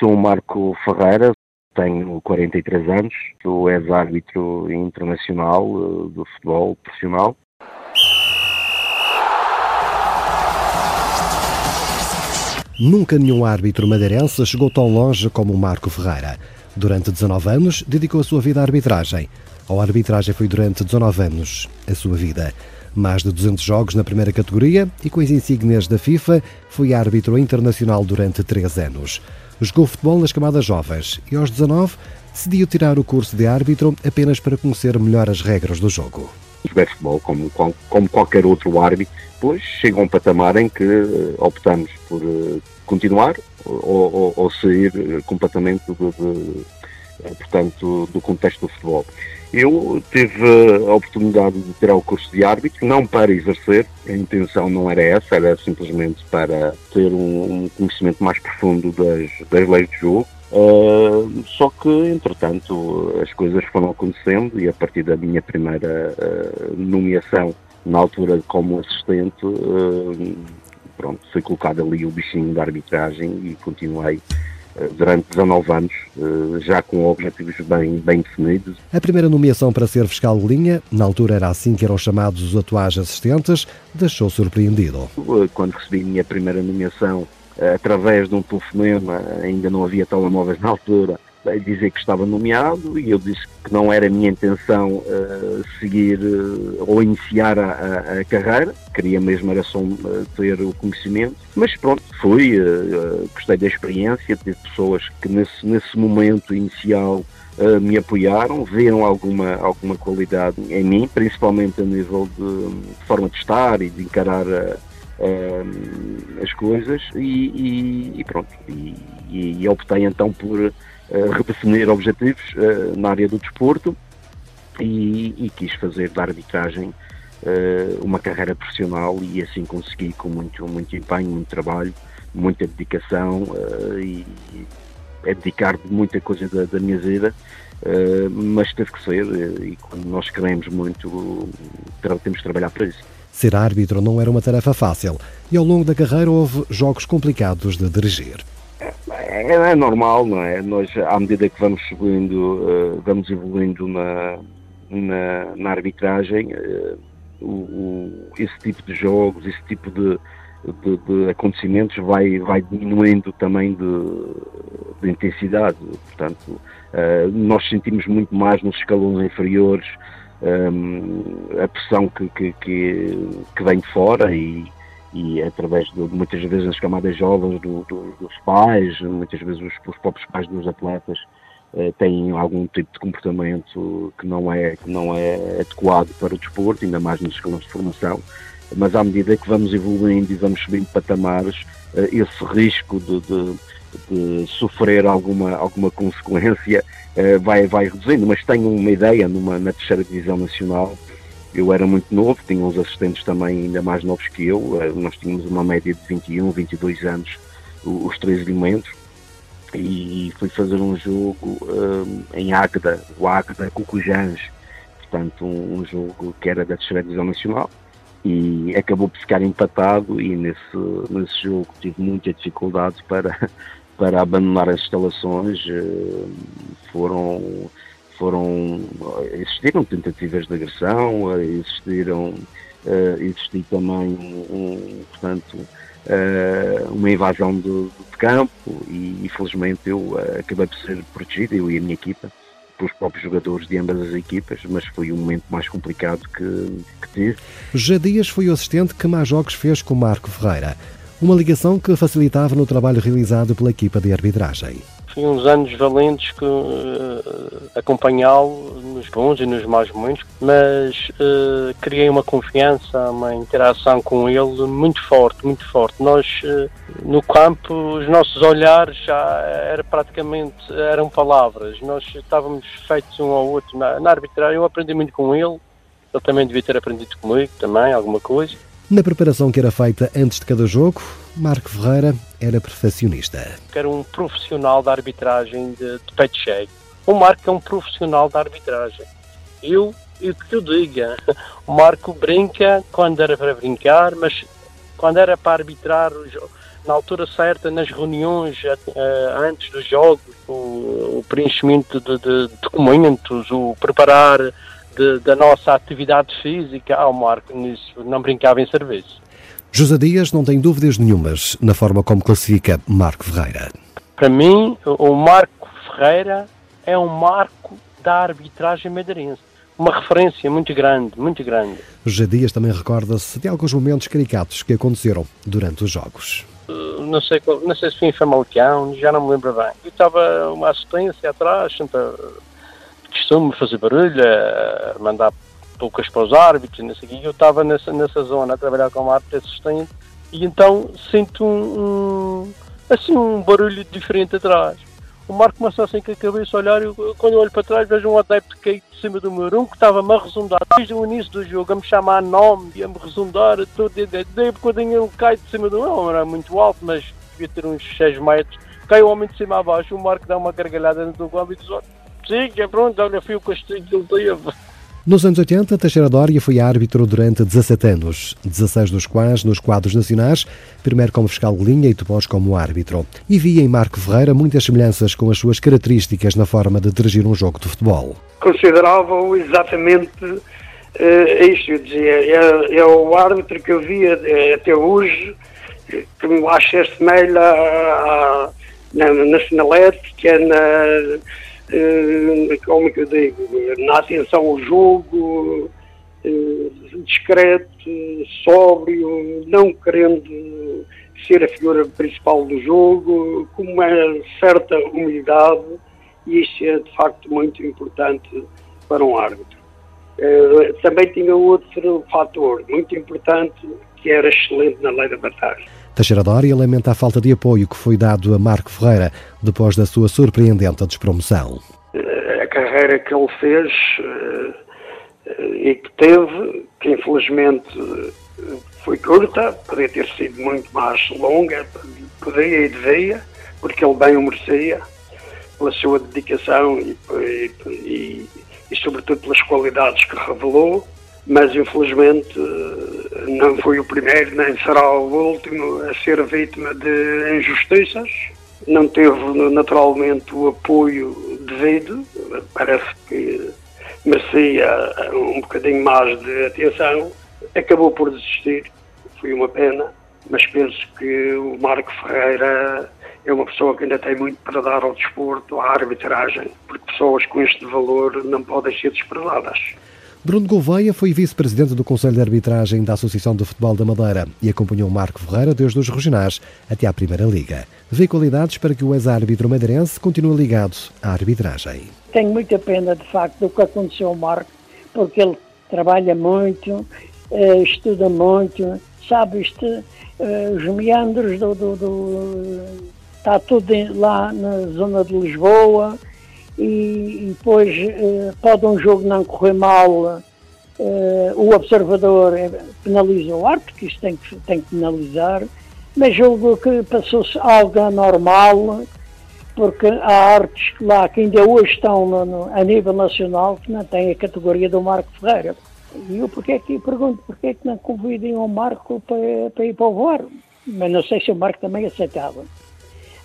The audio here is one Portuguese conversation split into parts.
Sou Marco Ferreira, tenho 43 anos, sou ex-árbitro internacional eh, do futebol profissional. Nunca nenhum árbitro madeirense chegou tão longe como o Marco Ferreira. Durante 19 anos, dedicou a sua vida à arbitragem. A arbitragem foi durante 19 anos a sua vida. Mais de 200 jogos na primeira categoria e com as insígnias da FIFA, foi árbitro internacional durante 3 anos. Jogou futebol nas camadas jovens e aos 19 decidiu tirar o curso de árbitro apenas para conhecer melhor as regras do jogo. Joguei futebol como, como qualquer outro árbitro, depois chega a um patamar em que eh, optamos por eh, continuar ou, ou, ou sair eh, completamente do, de, portanto, do contexto do futebol. Eu tive a oportunidade de tirar o curso de árbitro, não para exercer, a intenção não era essa, era simplesmente para ter um, conhecimento mais profundo das, das leis de jogo. Uh, só que, entretanto, as coisas foram acontecendo e a partir da minha primeira uh, nomeação, na altura como assistente, uh, pronto, foi colocado ali o bichinho da arbitragem e continuei eh, durante 19 anos, eh, já com objetivos bem, bem definidos. A primeira nomeação para ser fiscal de linha, na altura era assim que eram chamados os atuais assistentes, deixou surpreendido. Eh, quando recebi a minha primeira nomeação, através de um telefonema, ainda não havia telemóveis na altura, dizer que estava nomeado e eu disse que não era a minha intenção uh, seguir uh, ou iniciar a, a, a, carreira, queria mesmo era só uh, ter o conhecimento, mas pronto, fui, gostei da experiência, tive pessoas que nesse, nesse momento inicial me apoiaram, viram alguma, alguma qualidade em mim, principalmente a nível de, de forma de estar e de encarar as coisas e, e, e pronto, e, e optei então por redefinir objetivos uh, na área do desporto e, e quis fazer da arbitragem uh, uma carreira profissional e assim consegui com muito, muito empenho, muito trabalho, muita dedicação e, é dedicar muita coisa da, da minha vida, mas teve que ser e quando nós queremos muito, temos que trabalhar para isso. Ser árbitro não era uma tarefa fácil e ao longo da carreira houve jogos complicados de dirigir é, é, normal, não é? Nós, à medida que vamos subindo, uh, vamos evoluindo na, na, na arbitragem, uh, o, o, esse tipo de jogos, esse tipo de, de, de acontecimentos vai, vai diminuindo também de, de intensidade. Portanto, uh, nós sentimos muito mais nos escalões inferiores um, a pressão que, que, que, que vem de fora e e através de muitas vezes as camadas jovens do, do, dos pais, muitas vezes os, os próprios pais dos atletas eh, têm algum tipo de comportamento que não é que não é adequado para o desporto, ainda mais nos escalões de formação. Mas à medida que vamos evoluindo e vamos subindo patamares, eh, esse risco de, de, de, sofrer alguma alguma consequência eh, vai vai reduzindo. Mas tenho uma ideia numa na terceira divisão nacional eu era muito novo, tinha uns assistentes também ainda mais novos que eu, eh, nós tínhamos uma média de 21, 22 anos, os três elementos, e fui fazer um jogo um, eh, em Águeda, o Águeda Cucujans, portanto um, um, jogo que era da terceira divisão nacional, e acabou por ficar empatado e nesse, nesse jogo tive muita dificuldade para, para abandonar as instalações, eh, foram foram existiram tentativas de agressão, existiram uh, existiu também um, portanto uh, uma invasão de, de, campo e infelizmente eu uh, acabei por ser protegido eu e a minha equipa pelos próprios jogadores de ambas as equipas, mas foi o momento mais complicado que, que tive. Já Dias foi o assistente que mais jogos fez com Marco Ferreira, uma ligação que facilitava no trabalho realizado pela equipa de arbitragem. Foi uns anos valentes que uh, acompanhá-lo nos bons e nos maus momentos, mas uh, criei uma confiança, uma interação com ele muito forte, muito forte. Nós uh, no campo, os nossos olhares já era praticamente eram palavras. Nós estávamos feitos um ao outro na, na arbitragem. Eu aprendi muito com ele. Ele também devia ter aprendido comigo também alguma coisa. Na preparação que era feita antes de cada jogo, Marco Ferreira era perfeccionista. Era um profissional da arbitragem de, de peito cheio. O Marco é um profissional da arbitragem. Eu, o que eu diga, o Marco brinca quando era para brincar, mas quando era para arbitrar na altura certa, nas reuniões antes dos jogos, o, o preenchimento de, de, documentos, o preparar de, da nossa atividade física, ao Marco nisso não brincava em serviço. José Dias não tem dúvidas nenhumas na forma como classifica Marco Ferreira. Para mim, o Marco Ferreira é um marco da arbitragem madeirense. Uma referência muito grande, muito grande. José Dias também recorda-se de alguns momentos caricatos que aconteceram durante os jogos. Uh, não sei, não sei se foi em Famalicão, já não me lembro bem. Eu estava uma assistência atrás, sempre costume fazer barulho, mandar poucas para os árbitros, não sei o Eu estava nessa, nessa zona a trabalhar como árbitro assistente e então sinto um, um, assim um barulho diferente atrás. O Marco começou assim com a cabeça a olhar e quando eu olho para trás vejo um adepto cair de cima do meu um que estava-me a resundar desde o início do jogo, a me chamar nome e a me resundar todo, daí bocadinho ele cai de cima do meu, era muito alto, mas devia ter uns 6 metros, cai o homem de cima a baixo, o Marco dá uma gargalhada no do e diz, sim, é pronto, olha, foi o castigo que ele teve. Nos anos 80, Teixeira Dória foi árbitro durante 17 anos, 16 dos quais nos quadros nacionais, primeiro como fiscal de linha e depois como árbitro. E via em Marco Ferreira muitas semelhanças com as suas características na forma de dirigir um jogo de futebol. Considerava-o exatamente uh, isto, eu dizia, é, é, o árbitro que eu via eh, até hoje, que me acha semelha na, na sinalete, que é na eh, como é que eu digo, na atenção ao jogo, eh, discreto, sóbrio, não querendo ser a figura principal do jogo, com uma certa humildade, e isso é de facto muito importante para um árbitro. Eh, também tinha outro fator muito importante, que era excelente na lei da batalha. Teixeira Dória lamenta a falta de apoio que foi dado a Marco Ferreira depois da sua surpreendente despromoção. A carreira que ele fez eh, e que teve, que infelizmente foi curta, poderia ter sido muito mais longa, poderia e devia, porque ele bem o merecia, pela sua dedicação e, e, e, e sobretudo pelas qualidades que revelou mas infelizmente não foi o primeiro nem será o último a ser vítima de injustiças. Não teve naturalmente o apoio devido, parece que merecia um bocadinho mais de atenção. Acabou por desistir, foi uma pena, mas penso que o Marco Ferreira é uma pessoa que ainda tem muito para dar ao desporto, à arbitragem, porque pessoas com este valor não podem ser desprezadas. Bruno Gouveia foi vice-presidente do Conselho de Arbitragem da Associação de Futebol da Madeira e acompanhou Marco Ferreira desde os regionais até à Primeira Liga. Vê qualidades para que o ex-árbitro madeirense continue ligado à arbitragem. Tenho muita pena, de facto, do que aconteceu ao Marco, porque ele trabalha muito, eh, estuda muito, sabe isto, eh, os meandros do, do, do, está tudo lá na zona de Lisboa, e, depois eh, pode um jogo não correr mal, eh, o observador eh, penaliza o árbitro, que isto tem que, tem que penalizar, mas julgo que passou-se algo anormal, porque há artes lá que ainda hoje estão no, no, a nível nacional que não têm a categoria do Marco Ferreira. E eu porque é que pergunto porque é que não convidem o Marco para, para ir para o VAR? Mas não sei se o Marco também aceitava.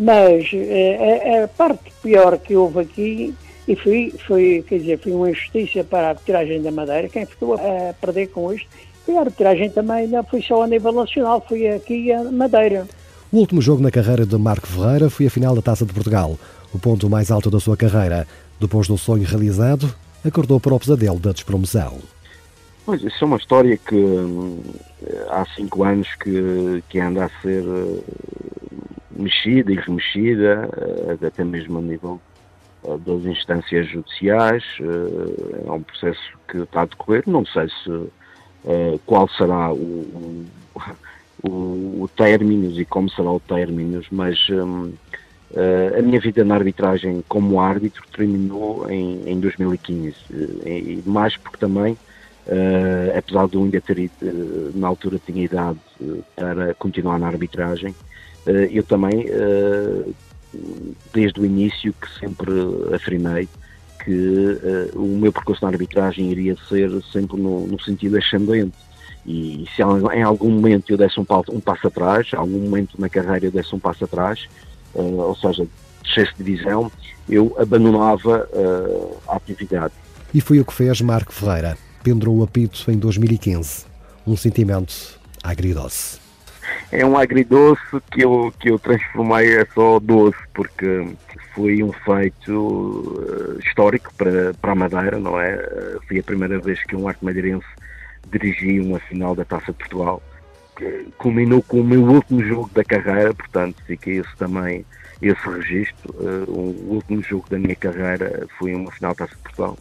Mas é, a parte pior que houve aqui, e foi, foi, quer dizer, foi uma injustiça para a arbitragem da Madeira, quem ficou a perder com isto, e a arbitragem também não foi só a nível nacional, foi aqui a Madeira. O último jogo na carreira de Marco Ferreira foi a final da Taça de Portugal, o ponto mais alto da sua carreira. Depois do sonho realizado, acordou para o pesadelo da despromoção. Pois, isso é uma história que hum, há cinco anos que, que anda a ser mexida e remexida, eh, até mesmo a nível eh, das instâncias judiciais. Eh, é um processo que está a decorrer. Não sei se qual será o, o, o término e como será o término, mas um, a minha vida na arbitragem como árbitro terminou em, em 2015. E mais porque também, apesar de eu ainda ter, na altura, tinha idade para continuar na arbitragem, eu também, eh, desde o início, que sempre afirmei que eh, o meu percurso na arbitragem iria ser sempre no, no sentido ascendente E se em algum momento eu desse um, um passo atrás, algum momento na carreira eu desse um passo atrás, ou seja, descesse de divisão, eu abandonava a atividade. E foi o que fez Marco Ferreira. Pendurou o apito em 2015. Um sentimento agridoce. É um agridoce que eu, que eu transformei a só doce, porque foi um feito uh, histórico para, para a Madeira, não é? Uh, foi a primeira vez que um arte madeirense dirigia uma final da Taça de Portugal. Que culminou com o meu último jogo da carreira, portanto, fica esse também, esse registro. Uh, o último jogo da minha carreira foi uma final da Taça de Portugal.